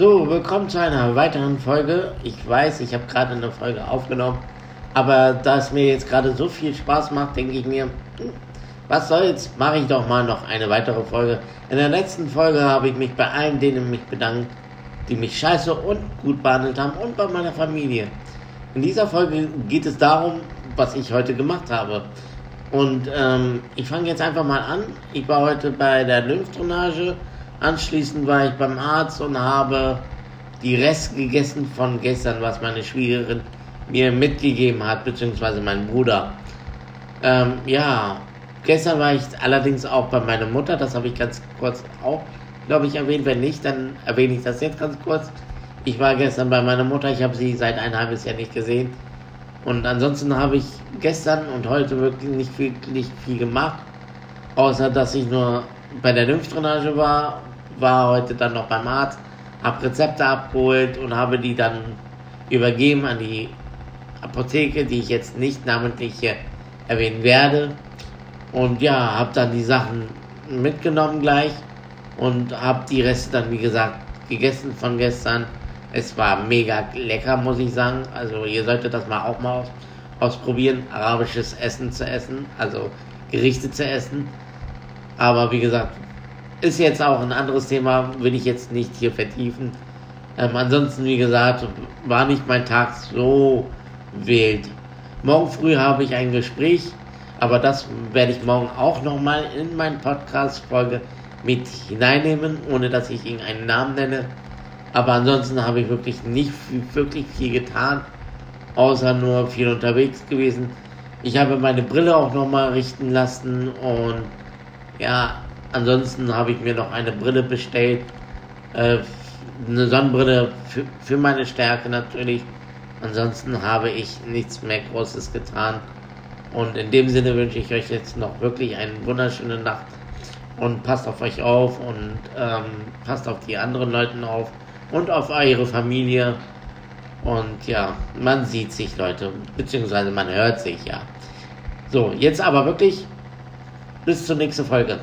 So, willkommen zu einer weiteren Folge. Ich weiß, ich habe gerade eine Folge aufgenommen, aber da es mir jetzt gerade so viel Spaß macht, denke ich mir, hm, was soll's, mache ich doch mal noch eine weitere Folge. In der letzten Folge habe ich mich bei allen denen mich bedankt, die mich scheiße und gut behandelt haben und bei meiner Familie. In dieser Folge geht es darum, was ich heute gemacht habe. Und ähm, ich fange jetzt einfach mal an. Ich war heute bei der Lymphdrainage. Anschließend war ich beim Arzt und habe die Reste gegessen von gestern, was meine Schwiegerin mir mitgegeben hat, beziehungsweise mein Bruder. Ähm, ja, gestern war ich allerdings auch bei meiner Mutter. Das habe ich ganz kurz auch, glaube ich, erwähnt. Wenn nicht, dann erwähne ich das jetzt ganz kurz. Ich war gestern bei meiner Mutter. Ich habe sie seit ein halbes Jahr nicht gesehen. Und ansonsten habe ich gestern und heute wirklich nicht viel, nicht viel gemacht, außer dass ich nur bei der Lymphdrainage war, war heute dann noch beim Arzt, habe Rezepte abgeholt und habe die dann übergeben an die Apotheke, die ich jetzt nicht namentlich hier erwähnen werde. Und ja, habe dann die Sachen mitgenommen gleich und habe die Reste dann, wie gesagt, gegessen von gestern. Es war mega lecker, muss ich sagen. Also ihr solltet das mal auch mal aus, ausprobieren, arabisches Essen zu essen, also Gerichte zu essen. Aber wie gesagt, ist jetzt auch ein anderes Thema, will ich jetzt nicht hier vertiefen. Ähm, ansonsten, wie gesagt, war nicht mein Tag so wild. Morgen früh habe ich ein Gespräch, aber das werde ich morgen auch nochmal in meine Podcast-Folge mit hineinnehmen, ohne dass ich irgendeinen Namen nenne. Aber ansonsten habe ich wirklich nicht wirklich viel getan, außer nur viel unterwegs gewesen. Ich habe meine Brille auch nochmal richten lassen und ja, ansonsten habe ich mir noch eine Brille bestellt. Äh, eine Sonnenbrille für, für meine Stärke natürlich. Ansonsten habe ich nichts mehr Großes getan. Und in dem Sinne wünsche ich euch jetzt noch wirklich eine wunderschöne Nacht. Und passt auf euch auf und ähm, passt auf die anderen Leute auf und auf eure Familie. Und ja, man sieht sich, Leute, beziehungsweise man hört sich, ja. So, jetzt aber wirklich bis zur nächsten Folge.